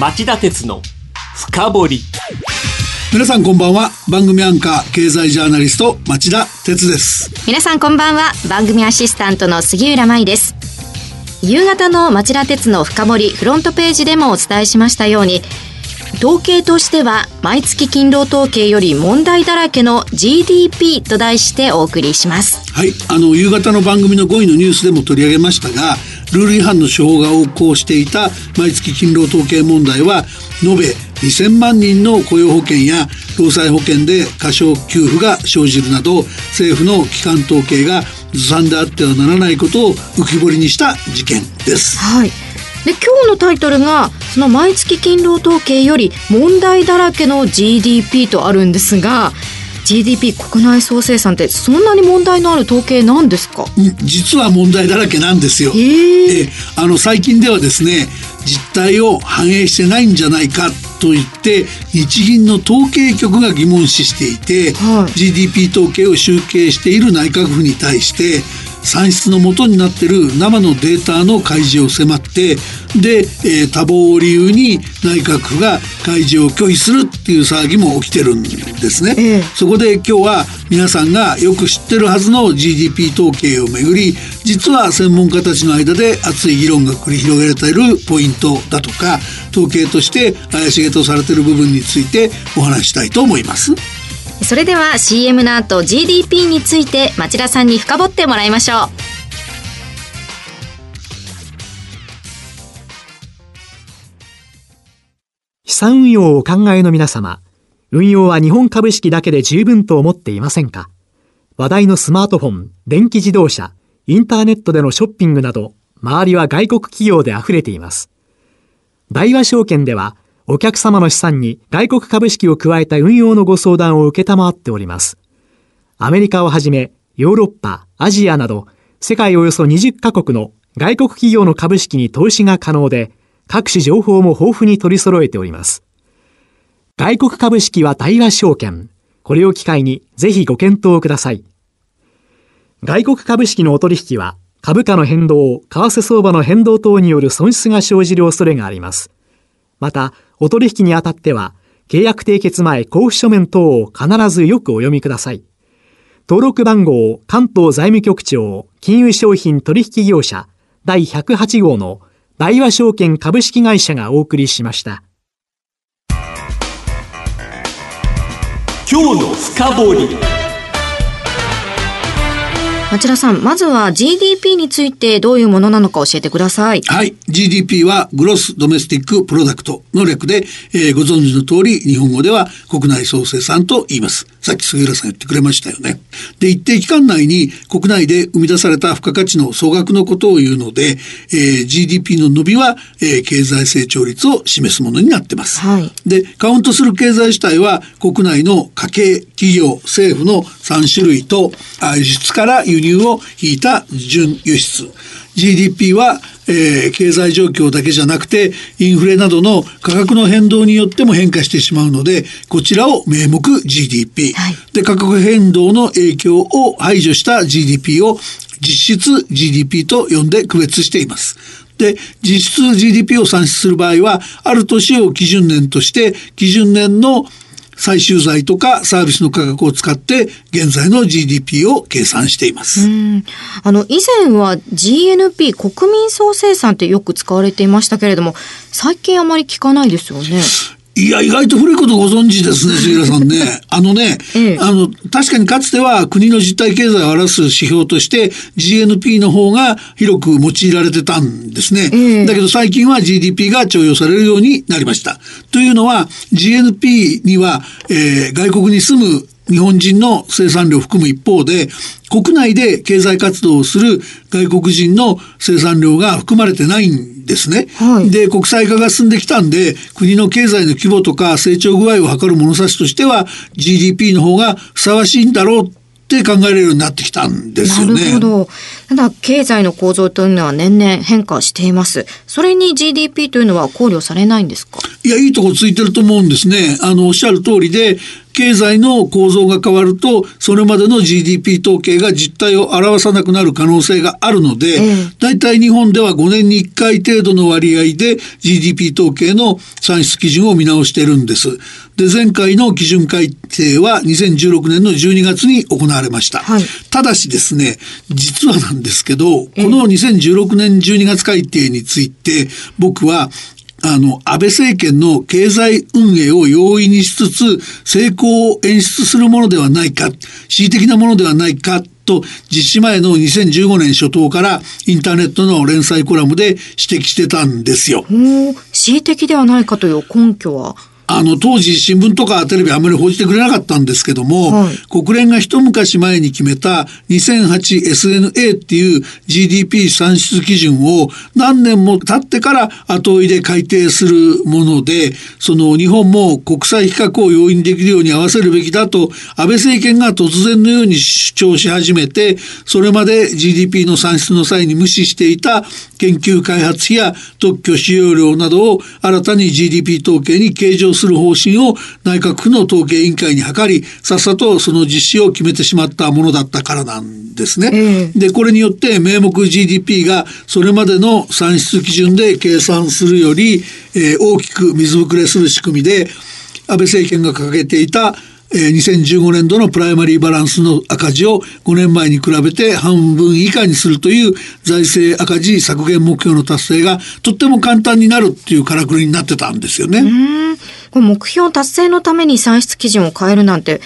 町田鉄の深掘り。皆さんこんばんは。番組アンカー経済ジャーナリスト町田鉄です。皆さんこんばんは。番組アシスタントの杉浦舞です。夕方の町田鉄の深掘りフロントページでもお伝えしましたように統計としては毎月勤労統計より問題だらけの GDP と題してお送りします。はい。あの夕方の番組の5位のニュースでも取り上げましたがルール違反の処方が横行していた毎月勤労統計問題は延べ2000万人の雇用保険や労災保険で過少給付が生じるなど政府の機関統計がずさんであってはならないことを浮き彫りにした事件です。はいで今日のタイトルがその毎月勤労統計より問題だらけの GDP とあるんですが GDP 国内総生産ってそんなに問題のある統計なんですか？実は問題だらけなんですよ。えあの最近ではですね実態を反映してないんじゃないかと言って日銀の統計局が疑問視していて、はい、GDP 統計を集計している内閣府に対して算出の元になっている生のデータの開示を迫ってで、えー、多忙を理由に内閣府が開示を拒否するっていう騒ぎも起きてるんですね、えそこで今日は皆さんがよく知ってるはずの GDP 統計をめぐり実は専門家たちの間で熱い議論が繰り広げられているポイントだとか統計として怪しげとされている部分についてお話したいと思います。それでは CM の後 GDP について町田さんに深掘ってもらいましょう資産運用をお考えの皆様運用は日本株式だけで十分と思っていませんか？話題のスマートフォン、電気自動車、インターネットでのショッピングなど、周りは外国企業で溢れています。大和証券では、お客様の資産に外国株式を加えた運用のご相談を受けたまわっております。アメリカをはじめ、ヨーロッパ、アジアなど、世界およそ20カ国の外国企業の株式に投資が可能で、各種情報も豊富に取り揃えております。外国株式は大和証券。これを機会にぜひご検討ください。外国株式のお取引は、株価の変動、為替相場の変動等による損失が生じる恐れがあります。また、お取引にあたっては、契約締結前交付書面等を必ずよくお読みください。登録番号関東財務局長金融商品取引業者第108号の大和証券株式会社がお送りしました。今日の深掘り。町田さん、まずは GDP についてどういうものなのか教えてください。はい。GDP は Gross Domestic Product の略で、えー、ご存知の通り、日本語では国内総生産と言います。さっき杉浦さん言ってくれましたよね。で、一定期間内に国内で生み出された付加価値の総額のことを言うので、えー、GDP の伸びは、えー、経済成長率を示すものになってます。はい。で、カウントする経済主体は国内の家計、企業、政府の3種類と、輸出から輸入を引いた純輸出。GDP は、えー、経済状況だけじゃなくてインフレなどの価格の変動によっても変化してしまうのでこちらを名目 GDP、はい、で価格変動の影響を排除した GDP を実質 GDP と呼んで区別しています。で、実質 GDP を算出する場合は、ある年を基準年として、基準年の最終財とかサービスの価格を使って現在の GDP を計算しています。あの以前は GNP 国民総生産ってよく使われていましたけれども最近あまり聞かないですよね。いや、意外と古いことご存知ですね、杉浦さんね。あのね、ええ、あの、確かにかつては国の実体経済を表す指標として GNP の方が広く用いられてたんですね。え、だけど最近は GDP が徴用されるようになりました。というのは GNP には、えー、外国に住む日本人の生産量を含む一方で、国内で経済活動をする外国人の生産量が含まれてないんですね。はい、で、国際化が進んできたんで、国の経済の規模とか成長具合を測る物差しとしては、GDP の方がふさわしいんだろうって考えれるようになってきたんですよね。なるほど。ただ、経済の構造というのは年々変化しています。それに GDP というのは考慮されないんですか？いや、いいとこついてると思うんですね。あの、おっしゃる通りで、経済の構造が変わるとそれまでの GDP 統計が実態を表さなくなる可能性があるので、大体日本では5年に1回程度の割合で GDP 統計の算出基準を見直しているんです。で前回の基準改定は2016年の12月に行われました、はい、ただしですね実はなんですけどこの2016年12月改定について僕はあの、安倍政権の経済運営を容易にしつつ、成功を演出するものではないか、恣意的なものではないか、と実施前の2015年初頭からインターネットの連載コラムで指摘してたんですよ。恣意的ではないかという根拠は？あの、当時新聞とかテレビあんまり報じてくれなかったんですけども、はい、国連が一昔前に決めた 2008SNA っていう GDP 算出基準を何年も経ってから後追いで改定するもので、その日本も国際比較を容易にできるように合わせるべきだと安倍政権が突然のように主張し始めて、それまで GDP の算出の際に無視していた研究開発費や特許使用料などを新たに GDP 統計に計上するする方針を内閣府の統計委員会に諮りさっさとその実施を決めてしまったものだったからなんですね。えー、でこれによって名目 GDP がそれまでの算出基準で計算するより、えー、大きく水ぶくれする仕組みで安倍政権が掲げていたえ2015年度のプライマリーバランスの赤字を5年前に比べて半分以下にするという財政赤字削減目標の達成がとっても簡単になるっていうからくりになってたんですよね。これ目標達成のために算出基準を変えるなんて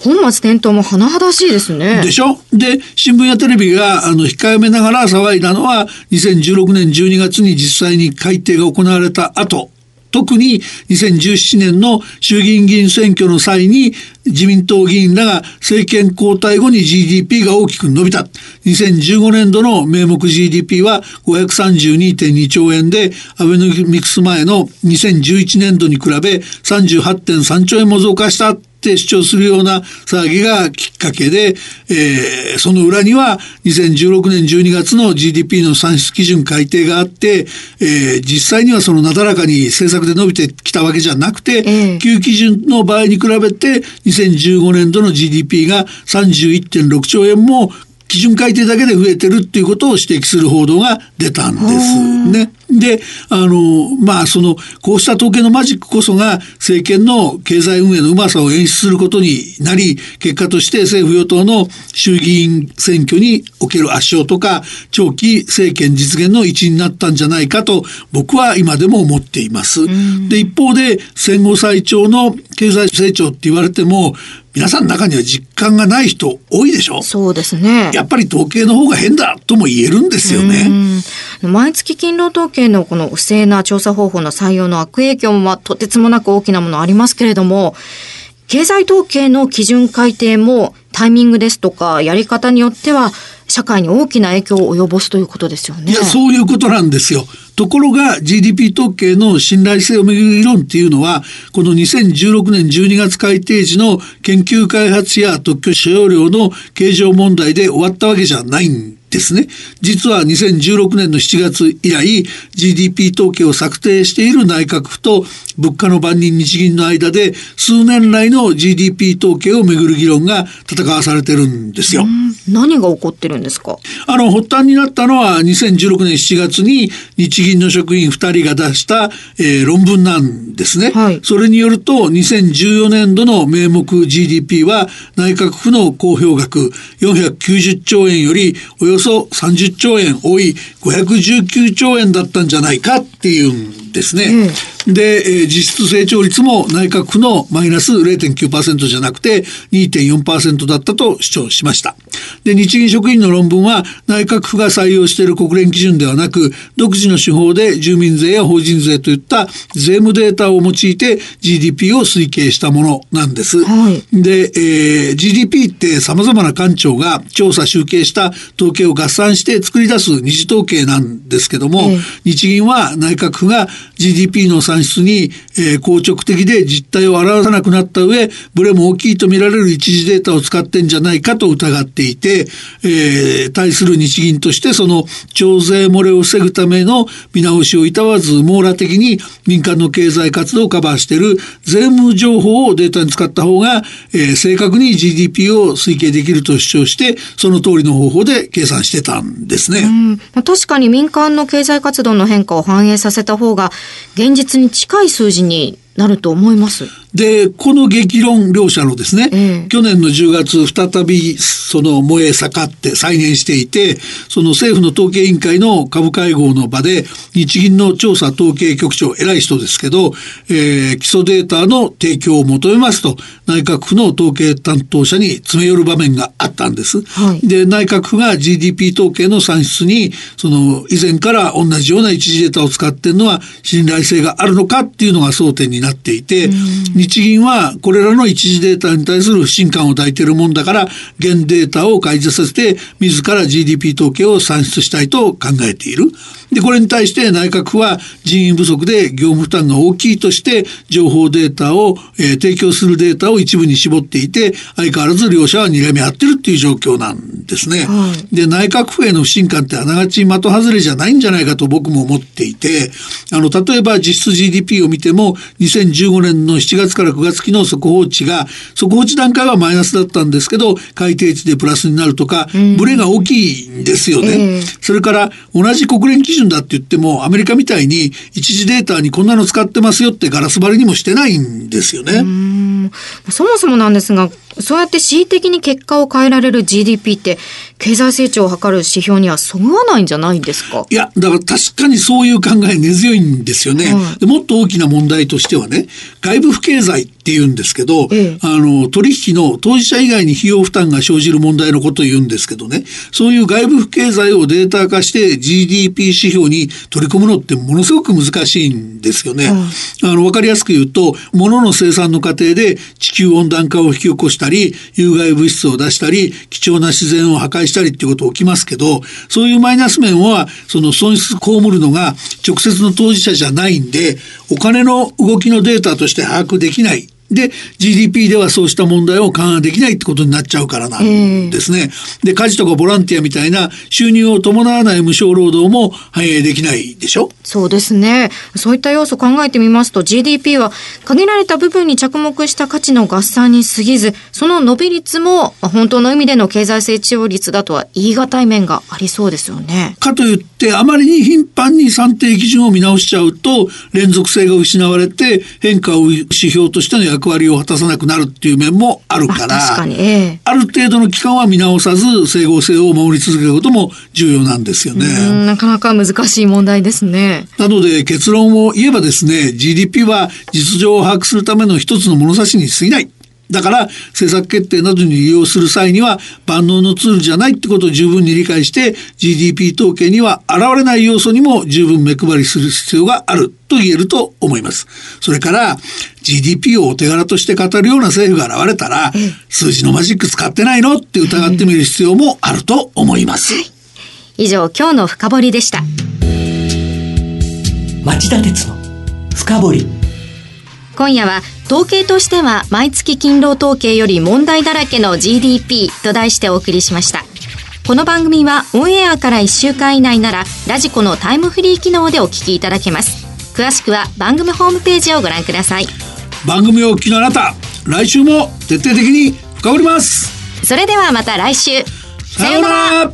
本末転倒も甚だしいですね。でしょ？で、新聞やテレビがあの控えめながら騒いだのは2016年12月に実際に改定が行われた後特に2017年の衆議院議員選挙の際に自民党議員らが政権交代後に GDP が大きく伸びた。2015年度の名目 GDP は532.2兆円で、アベノミクス前の2011年度に比べ38.3兆円も増加したって主張するような騒ぎがきっかけで、えー、その裏には2016年12月の GDP の算出基準改定があって、えー、実際にはそのなだらかに政策で伸びてきたわけじゃなくて、えー、旧基準の場合に比べて2015年度の GDP が31.6兆円も基準改定だけで増えてるっていうことを指摘する報道が出たんですね。で、あの、まあ、その、こうした統計のマジックこそが政権の経済運営のうまさを演出することになり、結果として政府与党の衆議院選挙における圧勝とか、長期政権実現の一因になったんじゃないかと、僕は今でも思っています。で、一方で、戦後最長の経済成長って言われても、皆さんの中には実感がない人多いでしょ？そうですね。やっぱり統計の方が変だとも言えるんですよね。毎月勤労統計のこの不正な調査方法の採用の悪影響も、まあ、とてつもなく大きなものありますけれども、経済統計の基準改定もタイミングですとかやり方によっては社会に大きな影響を及ぼすということですよね。いや、そういうことなんですよ。ところが GDP 統計の信頼性をめぐる議論っていうのは、この2016年12月改定時の研究開発や特許使用料の計上問題で終わったわけじゃないんですね。実は2016年の7月以来 GDP 統計を策定している内閣府と物価の番人日銀の間で数年来の GDP 統計をめぐる議論が戦わされてるんですよ。何が起こってるんですか？あの発端になったのは2016年7月に日銀の職員2人が出した、えー、論文なんですね、はい、それによると2014年度の名目 GDP は内閣府の公表額490兆円よりおよそ30兆円多い519兆円だったんじゃないかっていうんですね。うんで、えー、実質成長率も内閣府のマイナス0.9%じゃなくて2.4%だったと主張しました。で、日銀職員の論文は内閣府が採用している国連基準ではなく、独自の手法で住民税や法人税といった税務データを用いて GDP を推計したものなんです。はい、で、えー、GDP って様々な官庁が調査集計した統計を合算して作り出す二次統計なんですけども、日銀は内閣府が GDP の算出に、えー、硬直的で実態を表さなくなった上、ブレも大きいと見られる一時データを使ってんじゃないかと疑っていて、えー、対する日銀としてその徴税漏れを防ぐための見直しをいたわず網羅的に民間の経済活動をカバーしている税務情報をデータに使った方が、えー、正確に GDP を推計できると主張して、その通りの方法で計算してたんですね。確かに民間の経済活動の変化を反映させた方が現実に近い数字になると思います。で、この激論両者のですね、え去年の10月再びその燃え盛って再燃していて、その政府の統計委員会の株会合の場で、日銀の調査統計局長、偉い人ですけど、えー、基礎データの提供を求めますと、内閣府の統計担当者に詰め寄る場面があったんです。はい、で、内閣府が GDP 統計の算出に、その以前から同じような一時データを使っているのは信頼性があるのかっていうのが争点になっていて、日銀はこれらの一時データに対する不信感を抱いているもんだから、現データを開示させて、自ら GDP 統計を算出したいと考えている。で、これに対して内閣府は人員不足で業務負担が大きいとして、情報データを、えー、提供するデータを一部に絞っていて、相変わらず両者は睨み合ってるっていう状況なんですね。はい、で、内閣府への不信感ってあながち的外れじゃないんじゃないかと僕も思っていて、あの、例えば実質 GDP を見ても、2015年の7月から9月期の速報値が、速報値段階はマイナスだったんですけど、改定値でプラスになるとか、ブレが大きいんですよね。えー、それから、同じ国連基準だって言っても、アメリカみたいに一時データにこんなの使ってますよってガラス張りにもしてないんですよね。そもそもなんですが、そうやって恣意的に結果を変えられる GDP って経済成長を図る指標にはそぐわないんじゃないんですか？いや、だから確かにそういう考え根強いんですよね、はい、で。もっと大きな問題としてはね、外部不経済って言うんですけど、ええ、あの、取引の当事者以外に費用負担が生じる問題のことを言うんですけどね、そういう外部不経済をデータ化して GDP 指標に取り込むのってものすごく難しいんですよね。あの、わかりやすく言うと、物の生産の過程で地球温暖化を引き起こしたり、有害物質を出したり、貴重な自然を破壊したりっていうこと起きますけど、そういうマイナス面は、その損失被るのが直接の当事者じゃないんで、お金の動きのデータとして把握できない。で、GDP ではそうした問題を緩和できないってことになっちゃうからなんですね。で、家事とかボランティアみたいな収入を伴わない無償労働も反映できないでしょ？そうですね。そういった要素を考えてみますと GDP は限られた部分に着目した価値の合算に過ぎず、その伸び率も本当の意味での経済成長率だとは言い難い面がありそうですよね。かといってあまりに頻繁に算定基準を見直しちゃうと連続性が失われて変化を指標としての役役割を果たさなくなるっていう面もあるから、あえある程度の期間は見直さず整合性を守り続けることも重要なんですよね。なかなか難しい問題ですね。なので結論を言えばですね、GDP は実情を把握するための一つの物差しに過ぎない。だから政策決定などに利用する際には万能のツールじゃないってことを十分に理解して GDP 統計には現れない要素にも十分目配りする必要があると言えると思います。それから GDP をお手柄として語るような政府が現れたら数字のマジック使ってないのって疑ってみる必要もあると思います。以上今日の深掘りでした。町田鉄の深掘り今夜は統計としては毎月勤労統計より問題だらけの GDP と題してお送りしました。この番組はオンエアから1週間以内ならラジコのタイムフリー機能でお聞きいただけます。詳しくは番組ホームページをご覧ください。番組をお聞きのあなた、来週も徹底的に深掘ります。それではまた来週。さようなら